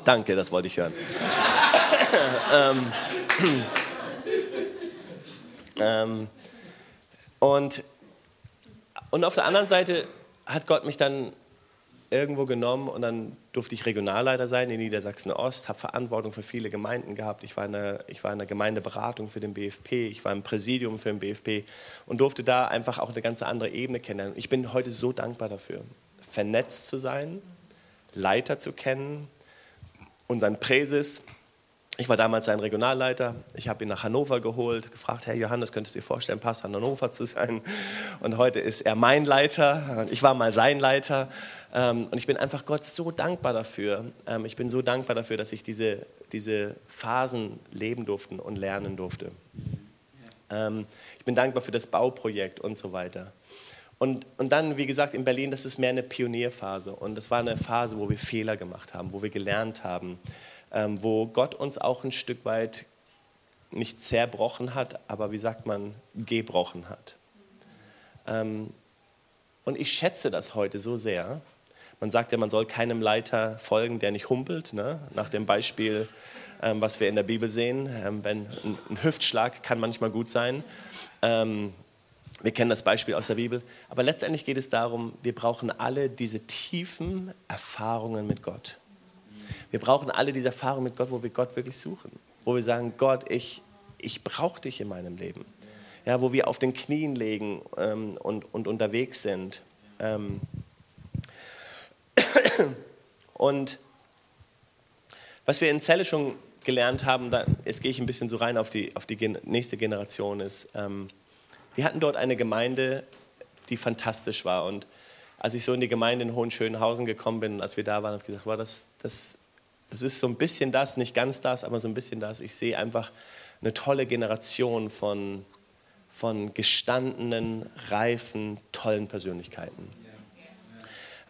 Danke, das wollte ich hören. ähm, ähm, und, und auf der anderen Seite hat Gott mich dann irgendwo genommen und dann durfte ich Regionalleiter sein in Niedersachsen-Ost, habe Verantwortung für viele Gemeinden gehabt. Ich war, in der, ich war in der Gemeindeberatung für den BFP, ich war im Präsidium für den BFP und durfte da einfach auch eine ganz andere Ebene kennenlernen. Ich bin heute so dankbar dafür, vernetzt zu sein, Leiter zu kennen, unseren Präses, ich war damals sein Regionalleiter. Ich habe ihn nach Hannover geholt, gefragt, Herr Johannes, könntest du dir vorstellen, Pastor in Hannover zu sein? Und heute ist er mein Leiter. Ich war mal sein Leiter. Ähm, und ich bin einfach Gott so dankbar dafür. Ähm, ich bin so dankbar dafür, dass ich diese, diese Phasen leben durfte und lernen durfte. Ähm, ich bin dankbar für das Bauprojekt und so weiter. Und, und dann, wie gesagt, in Berlin, das ist mehr eine Pionierphase. Und das war eine Phase, wo wir Fehler gemacht haben, wo wir gelernt haben wo Gott uns auch ein Stück weit nicht zerbrochen hat, aber wie sagt man, gebrochen hat. Ähm, und ich schätze das heute so sehr. Man sagt ja, man soll keinem Leiter folgen, der nicht humpelt, ne? nach dem Beispiel, ähm, was wir in der Bibel sehen. Ähm, wenn ein, Hüftschlag kann manchmal gut sein. Ähm, wir kennen das Beispiel aus der Bibel. Aber letztendlich geht es darum, wir brauchen alle diese tiefen Erfahrungen mit Gott. Wir brauchen alle diese Erfahrung mit Gott, wo wir Gott wirklich suchen. Wo wir sagen, Gott, ich, ich brauche dich in meinem Leben. Ja, wo wir auf den Knien legen ähm, und, und unterwegs sind. Ähm und was wir in Zelle schon gelernt haben, da, jetzt gehe ich ein bisschen so rein auf die, auf die nächste Generation, ist, ähm, wir hatten dort eine Gemeinde, die fantastisch war. Und als ich so in die Gemeinde in Hohenschönhausen gekommen bin, als wir da waren, habe ich gesagt, wow, das, das, das ist so ein bisschen das, nicht ganz das, aber so ein bisschen das. Ich sehe einfach eine tolle Generation von, von gestandenen, reifen, tollen Persönlichkeiten.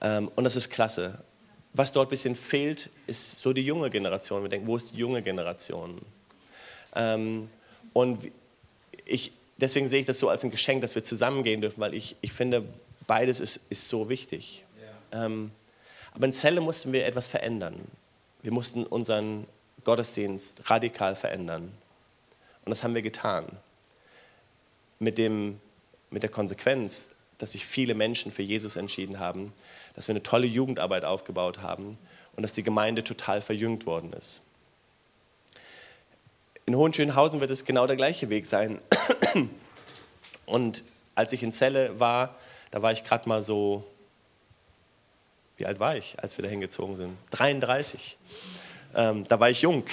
Ähm, und das ist klasse. Was dort ein bisschen fehlt, ist so die junge Generation. Wir denken, wo ist die junge Generation? Ähm, und ich, deswegen sehe ich das so als ein Geschenk, dass wir zusammengehen dürfen, weil ich, ich finde, beides ist, ist so wichtig. Ja. Ähm, aber in Celle mussten wir etwas verändern. Wir mussten unseren Gottesdienst radikal verändern. Und das haben wir getan. Mit, dem, mit der Konsequenz, dass sich viele Menschen für Jesus entschieden haben, dass wir eine tolle Jugendarbeit aufgebaut haben und dass die Gemeinde total verjüngt worden ist. In Hohenschönhausen wird es genau der gleiche Weg sein. Und als ich in Celle war, da war ich gerade mal so, wie alt war ich, als wir da hingezogen sind? 33. Ähm, da war ich jung,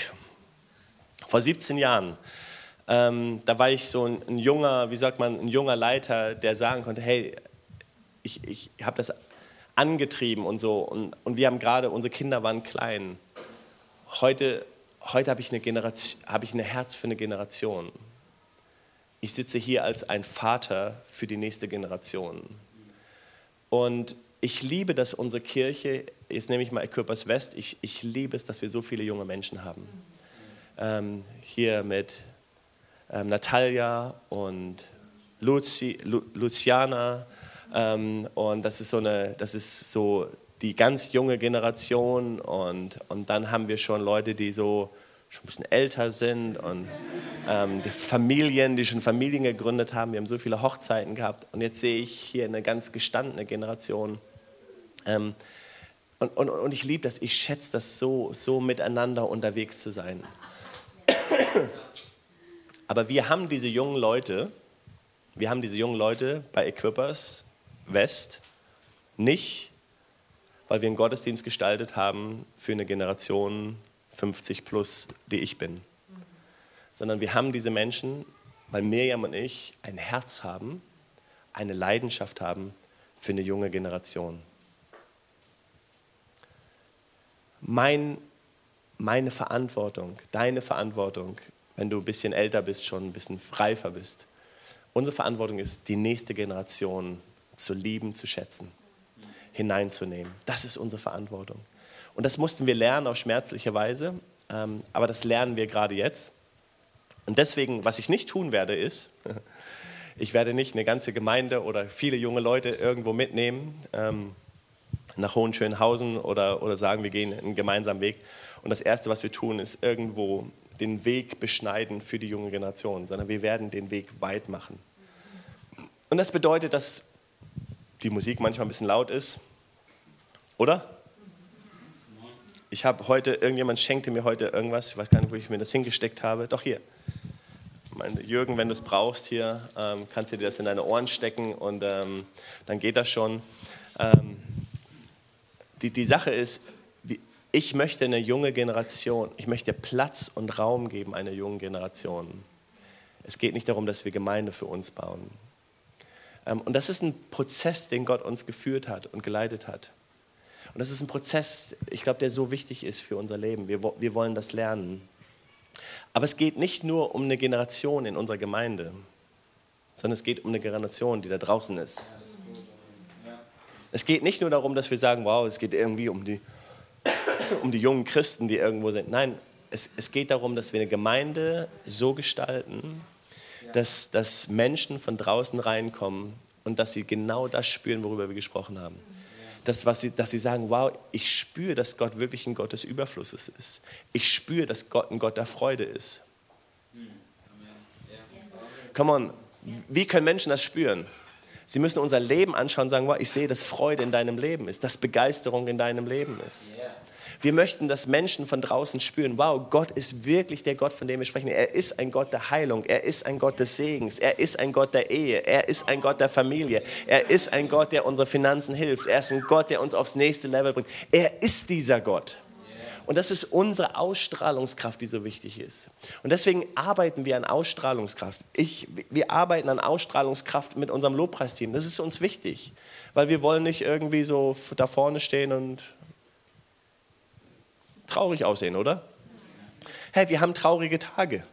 vor 17 Jahren. Ähm, da war ich so ein, ein, junger, wie sagt man, ein junger Leiter, der sagen konnte, hey, ich, ich habe das angetrieben und so. Und, und wir haben gerade, unsere Kinder waren klein. Heute, heute habe ich, eine hab ich ein Herz für eine Generation. Ich sitze hier als ein Vater für die nächste Generation. Und ich liebe, dass unsere Kirche, jetzt nehme ich mal Körpers West, ich, ich liebe es, dass wir so viele junge Menschen haben. Ähm, hier mit ähm, Natalia und Luzi, Lu, Luciana. Ähm, und das ist, so eine, das ist so die ganz junge Generation. Und, und dann haben wir schon Leute, die so schon ein bisschen älter sind und ähm, die Familien, die schon Familien gegründet haben. Wir haben so viele Hochzeiten gehabt und jetzt sehe ich hier eine ganz gestandene Generation. Ähm, und, und, und ich liebe das, ich schätze das so, so miteinander unterwegs zu sein. Aber wir haben diese jungen Leute, wir haben diese jungen Leute bei Equippers West nicht, weil wir einen Gottesdienst gestaltet haben für eine Generation 50 plus, die ich bin. sondern wir haben diese Menschen, weil Mirjam und ich ein Herz haben, eine Leidenschaft haben für eine junge Generation. Mein, meine Verantwortung, deine Verantwortung, wenn du ein bisschen älter bist, schon ein bisschen reifer bist, unsere Verantwortung ist, die nächste Generation zu lieben, zu schätzen, hineinzunehmen. Das ist unsere Verantwortung. Und das mussten wir lernen auf schmerzliche Weise, ähm, aber das lernen wir gerade jetzt. Und deswegen, was ich nicht tun werde, ist, ich werde nicht eine ganze Gemeinde oder viele junge Leute irgendwo mitnehmen ähm, nach Hohenschönhausen oder, oder sagen, wir gehen einen gemeinsamen Weg. Und das Erste, was wir tun, ist irgendwo den Weg beschneiden für die junge Generation, sondern wir werden den Weg weit machen. Und das bedeutet, dass die Musik manchmal ein bisschen laut ist, oder? Ich habe heute, irgendjemand schenkte mir heute irgendwas, ich weiß gar nicht, wo ich mir das hingesteckt habe. Doch hier. Mein, Jürgen, wenn du es brauchst hier, ähm, kannst du dir das in deine Ohren stecken und ähm, dann geht das schon. Ähm, die, die Sache ist, ich möchte eine junge Generation, ich möchte Platz und Raum geben einer jungen Generation. Es geht nicht darum, dass wir Gemeinde für uns bauen. Ähm, und das ist ein Prozess, den Gott uns geführt hat und geleitet hat. Und das ist ein Prozess, ich glaube, der so wichtig ist für unser Leben. Wir, wir wollen das lernen. Aber es geht nicht nur um eine Generation in unserer Gemeinde, sondern es geht um eine Generation, die da draußen ist. Es geht nicht nur darum, dass wir sagen, wow, es geht irgendwie um die, um die jungen Christen, die irgendwo sind. Nein, es, es geht darum, dass wir eine Gemeinde so gestalten, dass, dass Menschen von draußen reinkommen und dass sie genau das spüren, worüber wir gesprochen haben dass, was sie, dass sie sagen, wow, ich spüre, dass Gott wirklich ein Gott des Überflusses ist. Ich spüre, dass Gott ein Gott der Freude ist. Come on, wie können Menschen das spüren? Sie müssen unser Leben anschauen und sagen, wow, ich sehe, dass Freude in deinem Leben ist, dass Begeisterung in deinem Leben ist. Wir möchten, dass Menschen von draußen spüren, wow, Gott ist wirklich der Gott, von dem wir sprechen. Er ist ein Gott der Heilung, er ist ein Gott des Segens, er ist ein Gott der Ehe, er ist ein Gott der Familie, er ist ein Gott, der unsere Finanzen hilft, er ist ein Gott, der uns aufs nächste Level bringt. Er ist dieser Gott. Und das ist unsere Ausstrahlungskraft, die so wichtig ist. Und deswegen arbeiten wir an Ausstrahlungskraft. Ich, wir arbeiten an Ausstrahlungskraft mit unserem Lobpreisteam. Das ist uns wichtig, weil wir wollen nicht irgendwie so da vorne stehen und traurig aussehen, oder? Hey, wir haben traurige Tage.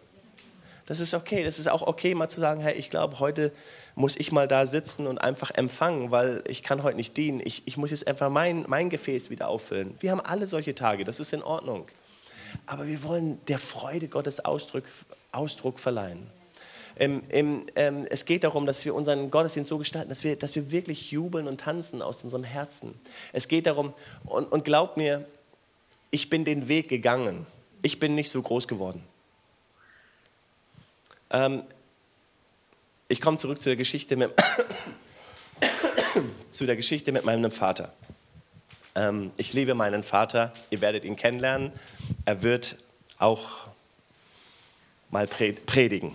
Das ist okay. Das ist auch okay, mal zu sagen, hey, ich glaube, heute muss ich mal da sitzen und einfach empfangen, weil ich kann heute nicht dienen. Ich, ich muss jetzt einfach mein, mein Gefäß wieder auffüllen. Wir haben alle solche Tage, das ist in Ordnung. Aber wir wollen der Freude Gottes Ausdruck, Ausdruck verleihen. Im, im, ähm, es geht darum, dass wir unseren Gottesdienst so gestalten, dass wir, dass wir wirklich jubeln und tanzen aus unserem Herzen. Es geht darum, und, und glaubt mir, ich bin den Weg gegangen. Ich bin nicht so groß geworden. Ähm, ich komme zurück zu der Geschichte mit, zu der Geschichte mit meinem Vater. Ähm, ich liebe meinen Vater. Ihr werdet ihn kennenlernen. Er wird auch mal predigen.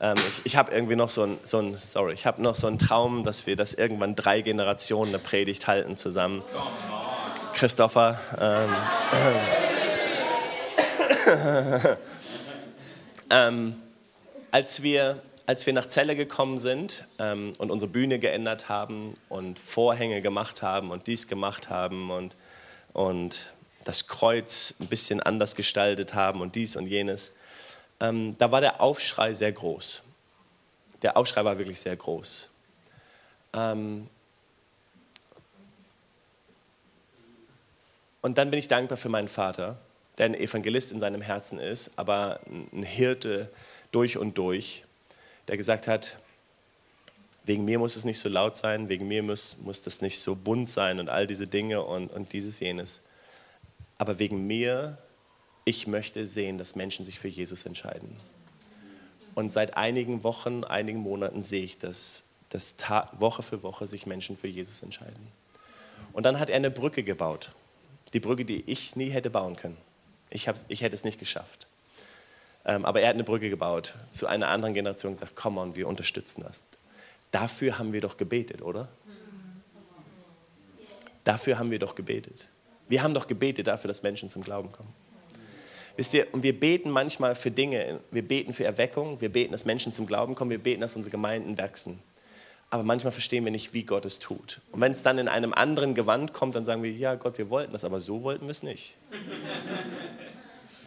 Ähm, ich, ich habe irgendwie noch so ein, so ein, sorry, ich habe noch so einen Traum, dass wir das irgendwann drei Generationen eine Predigt halten zusammen. Christopher. Ähm, ähm, als, wir, als wir nach Celle gekommen sind ähm, und unsere Bühne geändert haben und Vorhänge gemacht haben und dies gemacht haben und, und das Kreuz ein bisschen anders gestaltet haben und dies und jenes, ähm, da war der Aufschrei sehr groß. Der Aufschrei war wirklich sehr groß. Ähm, Und dann bin ich dankbar für meinen Vater, der ein Evangelist in seinem Herzen ist, aber ein Hirte durch und durch, der gesagt hat, wegen mir muss es nicht so laut sein, wegen mir muss, muss das nicht so bunt sein und all diese Dinge und, und dieses, jenes. Aber wegen mir, ich möchte sehen, dass Menschen sich für Jesus entscheiden. Und seit einigen Wochen, einigen Monaten sehe ich, dass, dass Woche für Woche sich Menschen für Jesus entscheiden. Und dann hat er eine Brücke gebaut. Die Brücke, die ich nie hätte bauen können. Ich, ich hätte es nicht geschafft. Ähm, aber er hat eine Brücke gebaut zu einer anderen Generation und gesagt, komm on, wir unterstützen das. Dafür haben wir doch gebetet, oder? Dafür haben wir doch gebetet. Wir haben doch gebetet dafür, dass Menschen zum Glauben kommen. Wisst ihr, und wir beten manchmal für Dinge, wir beten für Erweckung, wir beten, dass Menschen zum Glauben kommen, wir beten, dass unsere Gemeinden wachsen. Aber manchmal verstehen wir nicht, wie Gott es tut. Und wenn es dann in einem anderen Gewand kommt, dann sagen wir, ja Gott, wir wollten das, aber so wollten wir es nicht.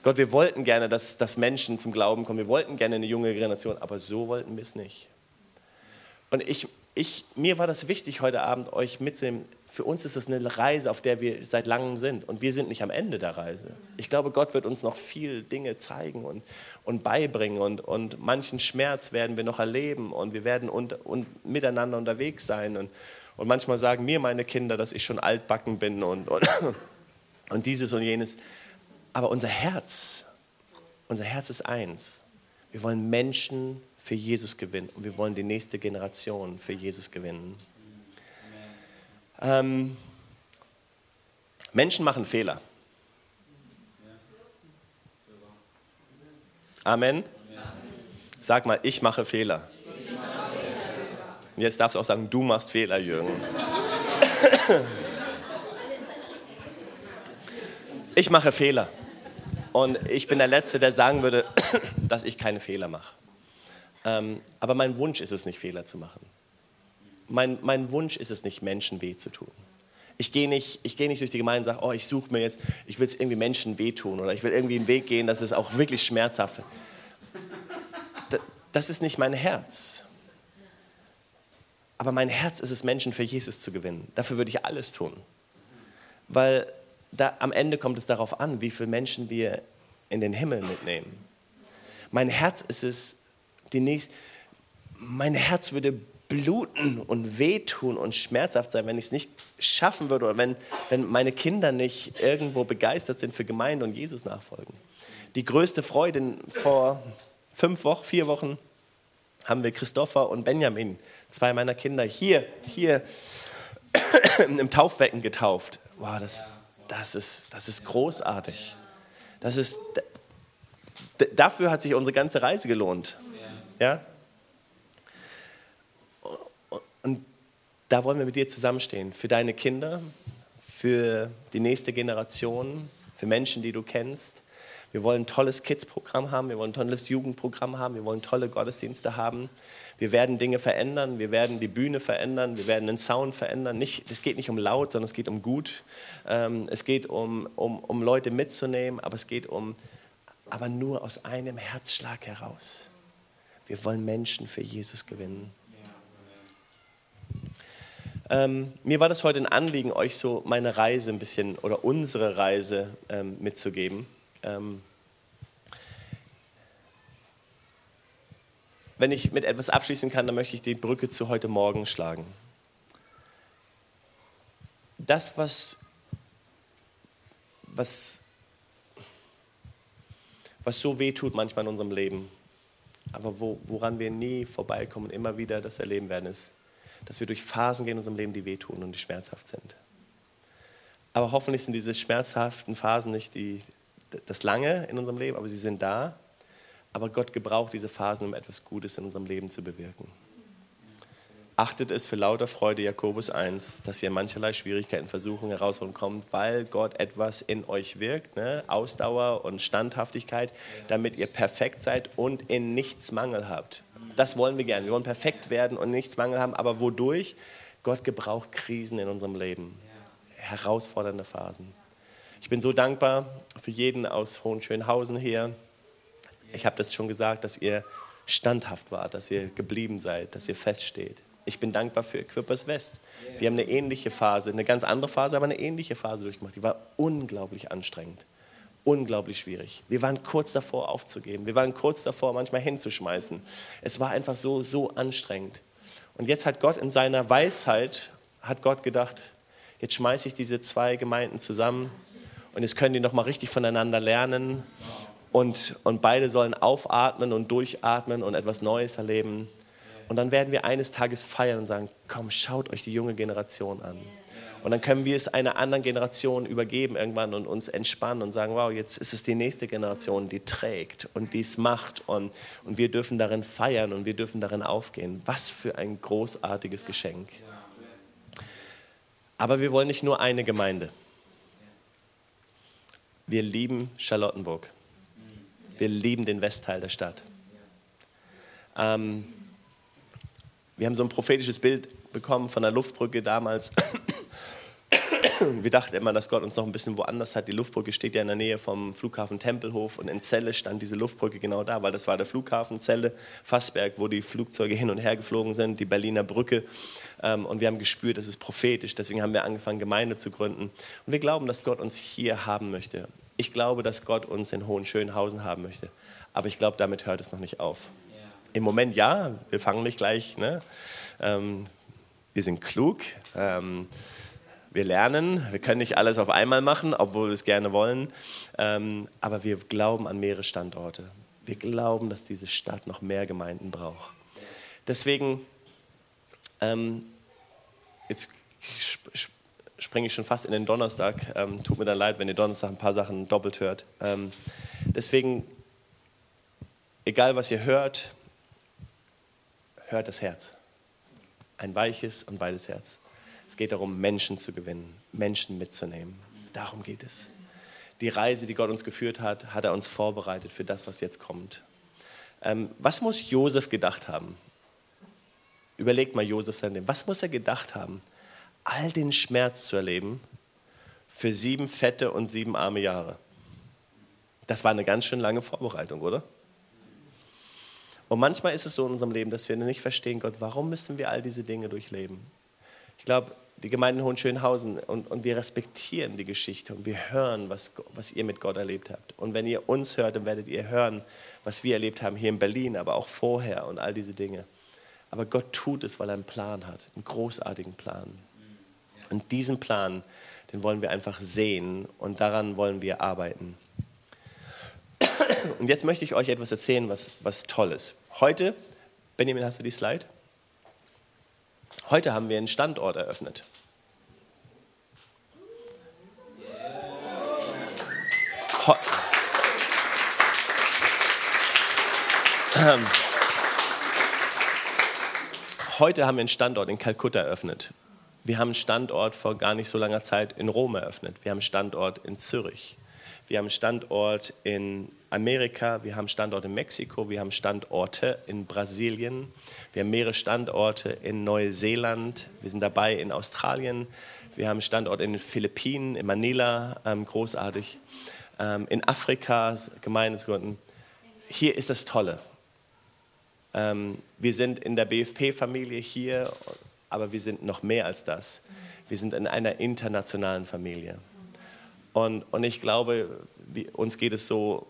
Gott, wir wollten gerne, dass, dass Menschen zum Glauben kommen, wir wollten gerne eine junge Generation, aber so wollten wir es nicht. Und ich, ich, mir war das wichtig, heute Abend euch mitzunehmen. Für uns ist es eine Reise, auf der wir seit langem sind. Und wir sind nicht am Ende der Reise. Ich glaube, Gott wird uns noch viel Dinge zeigen und, und beibringen. Und, und manchen Schmerz werden wir noch erleben. Und wir werden und, und miteinander unterwegs sein. Und, und manchmal sagen mir meine Kinder, dass ich schon altbacken bin und, und, und dieses und jenes. Aber unser Herz, unser Herz ist eins. Wir wollen Menschen für Jesus gewinnen und wir wollen die nächste Generation für Jesus gewinnen. Ähm, Menschen machen Fehler. Amen. Sag mal, ich mache Fehler. Jetzt darfst du auch sagen, du machst Fehler, Jürgen. Ich mache Fehler. Und ich bin der Letzte, der sagen würde, dass ich keine Fehler mache. Ähm, aber mein Wunsch ist es nicht, Fehler zu machen. Mein, mein Wunsch ist es nicht, Menschen weh zu tun. Ich gehe nicht, geh nicht durch die Gemeinde und sage, oh, ich suche mir jetzt, ich will jetzt irgendwie Menschen wehtun oder ich will irgendwie einen Weg gehen, dass es auch wirklich schmerzhaft ist. Das ist nicht mein Herz. Aber mein Herz ist es, Menschen für Jesus zu gewinnen. Dafür würde ich alles tun. Weil da, am Ende kommt es darauf an, wie viele Menschen wir in den Himmel mitnehmen. Mein Herz ist es, die nächste, mein Herz würde bluten und wehtun und schmerzhaft sein, wenn ich es nicht schaffen würde oder wenn, wenn meine Kinder nicht irgendwo begeistert sind für Gemeinde und Jesus nachfolgen. Die größte Freude vor fünf Wochen, vier Wochen haben wir Christopher und Benjamin, zwei meiner Kinder, hier, hier im Taufbecken getauft. Wow, das, das, ist, das ist großartig. Das ist, dafür hat sich unsere ganze Reise gelohnt. Ja? Und da wollen wir mit dir zusammenstehen. Für deine Kinder, für die nächste Generation, für Menschen, die du kennst. Wir wollen ein tolles Kids-Programm haben, wir wollen ein tolles Jugendprogramm haben, wir wollen tolle Gottesdienste haben. Wir werden Dinge verändern, wir werden die Bühne verändern, wir werden den Sound verändern. Es geht nicht um laut, sondern es geht um gut. Ähm, es geht um, um, um Leute mitzunehmen, aber es geht um, aber nur aus einem Herzschlag heraus. Wir wollen Menschen für Jesus gewinnen. Ähm, mir war das heute ein Anliegen, euch so meine Reise ein bisschen oder unsere Reise ähm, mitzugeben. Ähm, wenn ich mit etwas abschließen kann, dann möchte ich die Brücke zu heute Morgen schlagen. Das, was, was, was so weh tut manchmal in unserem Leben, aber wo, woran wir nie vorbeikommen immer wieder das erleben werden, ist, dass wir durch Phasen gehen in unserem Leben, die wehtun und die schmerzhaft sind. Aber hoffentlich sind diese schmerzhaften Phasen nicht die, das Lange in unserem Leben, aber sie sind da. Aber Gott gebraucht diese Phasen, um etwas Gutes in unserem Leben zu bewirken. Achtet es für lauter Freude, Jakobus 1, dass ihr mancherlei Schwierigkeiten, Versuchungen, Herausforderungen kommt, weil Gott etwas in euch wirkt, ne? Ausdauer und Standhaftigkeit, damit ihr perfekt seid und in nichts Mangel habt. Das wollen wir gerne. Wir wollen perfekt werden und nichts Mangel haben, aber wodurch? Gott gebraucht Krisen in unserem Leben, herausfordernde Phasen. Ich bin so dankbar für jeden aus Hohenschönhausen hier. Ich habe das schon gesagt, dass ihr standhaft wart, dass ihr geblieben seid, dass ihr feststeht. Ich bin dankbar für Equippers West. Wir haben eine ähnliche Phase, eine ganz andere Phase, aber eine ähnliche Phase durchgemacht. Die war unglaublich anstrengend, unglaublich schwierig. Wir waren kurz davor aufzugeben. Wir waren kurz davor, manchmal hinzuschmeißen. Es war einfach so, so anstrengend. Und jetzt hat Gott in seiner Weisheit, hat Gott gedacht, jetzt schmeiße ich diese zwei Gemeinden zusammen und jetzt können die noch mal richtig voneinander lernen und, und beide sollen aufatmen und durchatmen und etwas Neues erleben. Und dann werden wir eines Tages feiern und sagen, komm, schaut euch die junge Generation an. Und dann können wir es einer anderen Generation übergeben irgendwann und uns entspannen und sagen, wow, jetzt ist es die nächste Generation, die trägt und dies macht und, und wir dürfen darin feiern und wir dürfen darin aufgehen. Was für ein großartiges Geschenk. Aber wir wollen nicht nur eine Gemeinde. Wir lieben Charlottenburg. Wir lieben den Westteil der Stadt. Ähm, wir haben so ein prophetisches Bild bekommen von der Luftbrücke damals. Wir dachten immer, dass Gott uns noch ein bisschen woanders hat. Die Luftbrücke steht ja in der Nähe vom Flughafen Tempelhof und in Celle stand diese Luftbrücke genau da, weil das war der Flughafen Celle, Fassberg, wo die Flugzeuge hin und her geflogen sind, die Berliner Brücke. Ähm, und wir haben gespürt, das ist prophetisch. Deswegen haben wir angefangen, Gemeinde zu gründen. Und wir glauben, dass Gott uns hier haben möchte. Ich glaube, dass Gott uns in Hohenschönhausen haben möchte. Aber ich glaube, damit hört es noch nicht auf. Im Moment ja, wir fangen nicht gleich. Ne? Ähm, wir sind klug. Ähm, wir lernen, wir können nicht alles auf einmal machen, obwohl wir es gerne wollen, ähm, aber wir glauben an mehrere Standorte. Wir glauben, dass diese Stadt noch mehr Gemeinden braucht. Deswegen, ähm, jetzt springe ich schon fast in den Donnerstag. Ähm, tut mir dann leid, wenn ihr Donnerstag ein paar Sachen doppelt hört. Ähm, deswegen, egal was ihr hört, hört das Herz. Ein weiches und weites Herz. Es geht darum, Menschen zu gewinnen, Menschen mitzunehmen. Darum geht es. Die Reise, die Gott uns geführt hat, hat er uns vorbereitet für das, was jetzt kommt. Ähm, was muss Josef gedacht haben? Überlegt mal Josef sein Leben. Was muss er gedacht haben, all den Schmerz zu erleben für sieben fette und sieben arme Jahre? Das war eine ganz schön lange Vorbereitung, oder? Und manchmal ist es so in unserem Leben, dass wir nicht verstehen, Gott, warum müssen wir all diese Dinge durchleben? Ich glaube, die Gemeinde in Hohenschönhausen und, und wir respektieren die Geschichte und wir hören, was, was ihr mit Gott erlebt habt. Und wenn ihr uns hört, dann werdet ihr hören, was wir erlebt haben hier in Berlin, aber auch vorher und all diese Dinge. Aber Gott tut es, weil er einen Plan hat, einen großartigen Plan. Und diesen Plan, den wollen wir einfach sehen und daran wollen wir arbeiten. Und jetzt möchte ich euch etwas erzählen, was, was toll ist. Heute, Benjamin, hast du die Slide? Heute haben wir einen Standort eröffnet. Ho ähm. Heute haben wir einen Standort in Kalkutta eröffnet. Wir haben einen Standort vor gar nicht so langer Zeit in Rom eröffnet. Wir haben einen Standort in Zürich. Wir haben einen Standort in Amerika, wir haben Standorte in Mexiko, wir haben Standorte in Brasilien, wir haben mehrere Standorte in Neuseeland, wir sind dabei in Australien, wir haben Standorte in den Philippinen, in Manila, ähm, großartig, ähm, in Afrika, Gemeindegründen. Hier ist das Tolle. Ähm, wir sind in der BFP-Familie hier, aber wir sind noch mehr als das. Wir sind in einer internationalen Familie. Und, und ich glaube, wie, uns geht es so,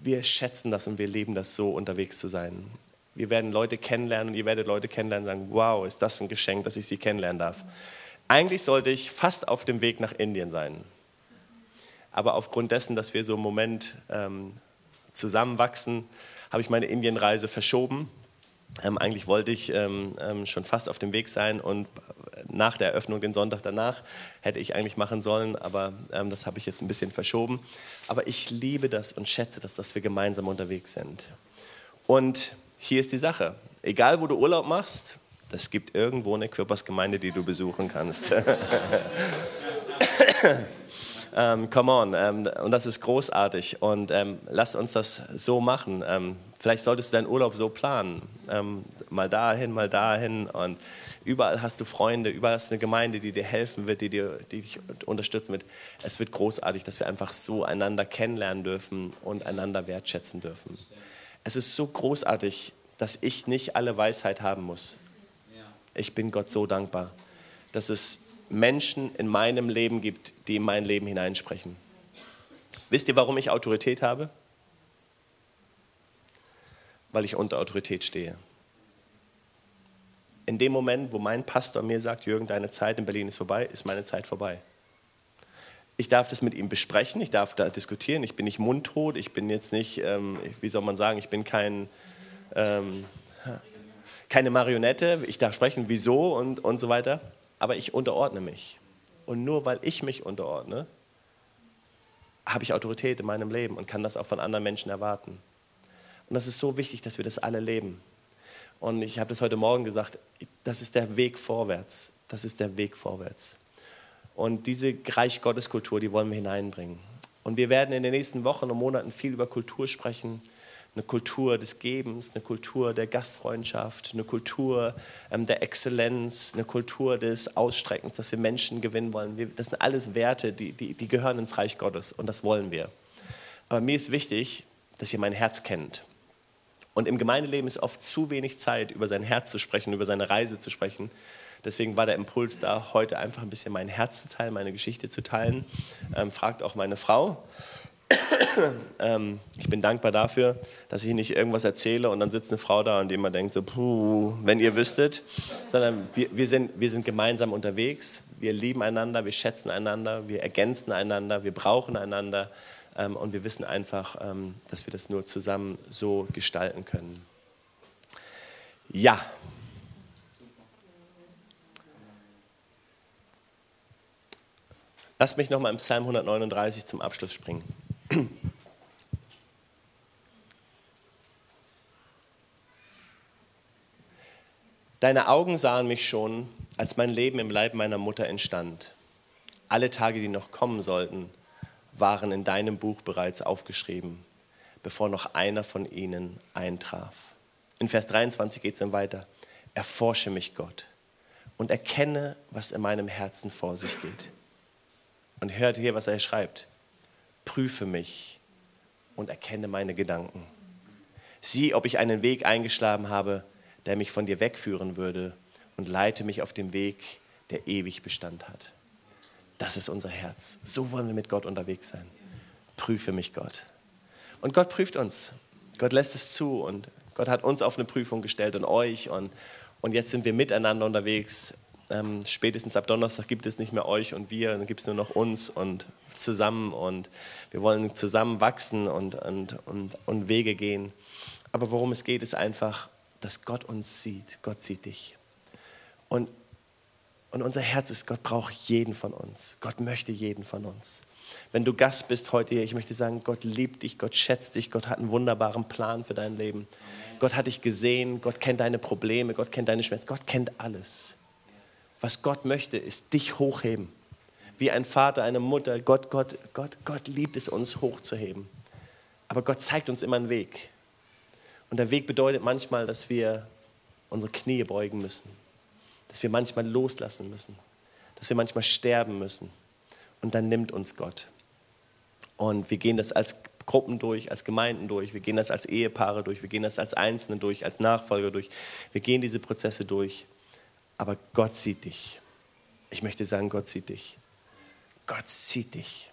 wir schätzen das und wir leben das so, unterwegs zu sein. Wir werden Leute kennenlernen und ihr werdet Leute kennenlernen und sagen, wow, ist das ein Geschenk, dass ich sie kennenlernen darf. Eigentlich sollte ich fast auf dem Weg nach Indien sein. Aber aufgrund dessen, dass wir so im Moment ähm, zusammenwachsen, habe ich meine Indienreise verschoben. Ähm, eigentlich wollte ich ähm, ähm schon fast auf dem Weg sein und nach der Eröffnung, den Sonntag danach, hätte ich eigentlich machen sollen, aber ähm, das habe ich jetzt ein bisschen verschoben. Aber ich liebe das und schätze das, dass wir gemeinsam unterwegs sind. Und hier ist die Sache. Egal, wo du Urlaub machst, es gibt irgendwo eine Körpersgemeinde, die du besuchen kannst. ähm, come on. Ähm, und das ist großartig. Und ähm, lass uns das so machen. Ähm, vielleicht solltest du deinen Urlaub so planen. Ähm, mal dahin, mal dahin. Und Überall hast du Freunde, überall hast du eine Gemeinde, die dir helfen wird, die, dir, die dich unterstützen wird. Es wird großartig, dass wir einfach so einander kennenlernen dürfen und einander wertschätzen dürfen. Es ist so großartig, dass ich nicht alle Weisheit haben muss. Ich bin Gott so dankbar, dass es Menschen in meinem Leben gibt, die in mein Leben hineinsprechen. Wisst ihr, warum ich Autorität habe? Weil ich unter Autorität stehe in dem Moment, wo mein Pastor mir sagt, Jürgen, deine Zeit in Berlin ist vorbei, ist meine Zeit vorbei. Ich darf das mit ihm besprechen, ich darf da diskutieren, ich bin nicht mundtot, ich bin jetzt nicht, ähm, wie soll man sagen, ich bin kein, ähm, keine Marionette, ich darf sprechen, wieso und, und so weiter, aber ich unterordne mich. Und nur weil ich mich unterordne, habe ich Autorität in meinem Leben und kann das auch von anderen Menschen erwarten. Und das ist so wichtig, dass wir das alle leben. Und ich habe das heute Morgen gesagt, das ist der Weg vorwärts. Das ist der Weg vorwärts. Und diese Reich Gottes Kultur, die wollen wir hineinbringen. Und wir werden in den nächsten Wochen und Monaten viel über Kultur sprechen. Eine Kultur des Gebens, eine Kultur der Gastfreundschaft, eine Kultur ähm, der Exzellenz, eine Kultur des Ausstreckens, dass wir Menschen gewinnen wollen. Wir, das sind alles Werte, die, die, die gehören ins Reich Gottes und das wollen wir. Aber mir ist wichtig, dass ihr mein Herz kennt. Und im Gemeindeleben ist oft zu wenig Zeit, über sein Herz zu sprechen, über seine Reise zu sprechen. Deswegen war der Impuls da, heute einfach ein bisschen mein Herz zu teilen, meine Geschichte zu teilen. Ähm, fragt auch meine Frau. ähm, ich bin dankbar dafür, dass ich nicht irgendwas erzähle und dann sitzt eine Frau da und die immer denkt, so, puh, wenn ihr wüsstet, sondern wir, wir, sind, wir sind gemeinsam unterwegs, wir lieben einander, wir schätzen einander, wir ergänzen einander, wir brauchen einander und wir wissen einfach, ähm, dass wir das nur zusammen so gestalten können. Ja. Lass mich nochmal im Psalm 139 zum Abschluss springen. Deine Augen sahen mich schon, als mein Leben im Leib meiner Mutter entstand. Alle Tage, die noch kommen sollten, waren in deinem Buch bereits aufgeschrieben, bevor noch einer von ihnen eintraf. In Vers 23 geht es dann weiter. Erforsche mich, Gott, und erkenne, was in meinem Herzen vor sich geht. Und hört hier, was er schreibt. Prüfe mich und erkenne meine Gedanken. Sieh, ob ich einen Weg eingeschlagen habe, der mich von dir wegführen würde, und leite mich auf den Weg, der ewig Bestand hat. Das ist unser Herz. So wollen wir mit Gott unterwegs sein. Prüfe mich, Gott. Und Gott prüft uns. Gott lässt es zu und Gott hat uns auf eine Prüfung gestellt und euch. Und, und jetzt sind wir miteinander unterwegs. Ähm, spätestens ab Donnerstag gibt es nicht mehr euch und wir, dann gibt es nur noch uns und zusammen. Und wir wollen zusammen wachsen und, und, und, und Wege gehen. Aber worum es geht, ist einfach, dass Gott uns sieht. Gott sieht dich. Und und unser Herz ist, Gott braucht jeden von uns. Gott möchte jeden von uns. Wenn du Gast bist heute hier, ich möchte sagen, Gott liebt dich, Gott schätzt dich, Gott hat einen wunderbaren Plan für dein Leben. Gott hat dich gesehen, Gott kennt deine Probleme, Gott kennt deine Schmerzen, Gott kennt alles. Was Gott möchte, ist dich hochheben. Wie ein Vater, eine Mutter, Gott, Gott, Gott, Gott liebt es, uns hochzuheben. Aber Gott zeigt uns immer einen Weg. Und der Weg bedeutet manchmal, dass wir unsere Knie beugen müssen dass wir manchmal loslassen müssen, dass wir manchmal sterben müssen. Und dann nimmt uns Gott. Und wir gehen das als Gruppen durch, als Gemeinden durch, wir gehen das als Ehepaare durch, wir gehen das als Einzelne durch, als Nachfolger durch. Wir gehen diese Prozesse durch. Aber Gott sieht dich. Ich möchte sagen, Gott sieht dich. Gott sieht dich.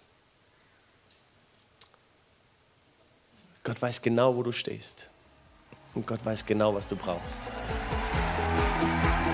Gott weiß genau, wo du stehst. Und Gott weiß genau, was du brauchst.